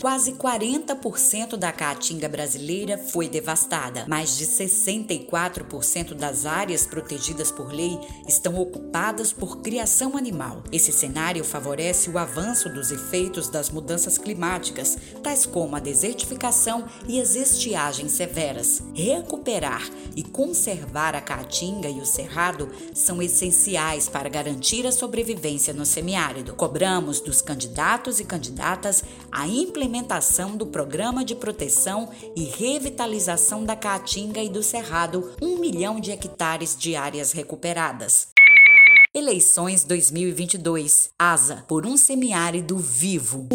quase 40% da caatinga brasileira foi devastada. Mais de 64% das áreas protegidas por lei estão ocupadas por criação animal. Esse cenário favorece o avanço dos efeitos das mudanças climáticas, tais como a desertificação e as estiagens severas. Recuperar e conservar a caatinga e o cerrado são essenciais para garantir a sobrevivência no semiárido. Cobramos dos candidatos e candidatas a implementação do Programa de Proteção e Revitalização da Caatinga e do Cerrado, um milhão de hectares de áreas recuperadas. Eleições 2022. Asa por um semiárido vivo.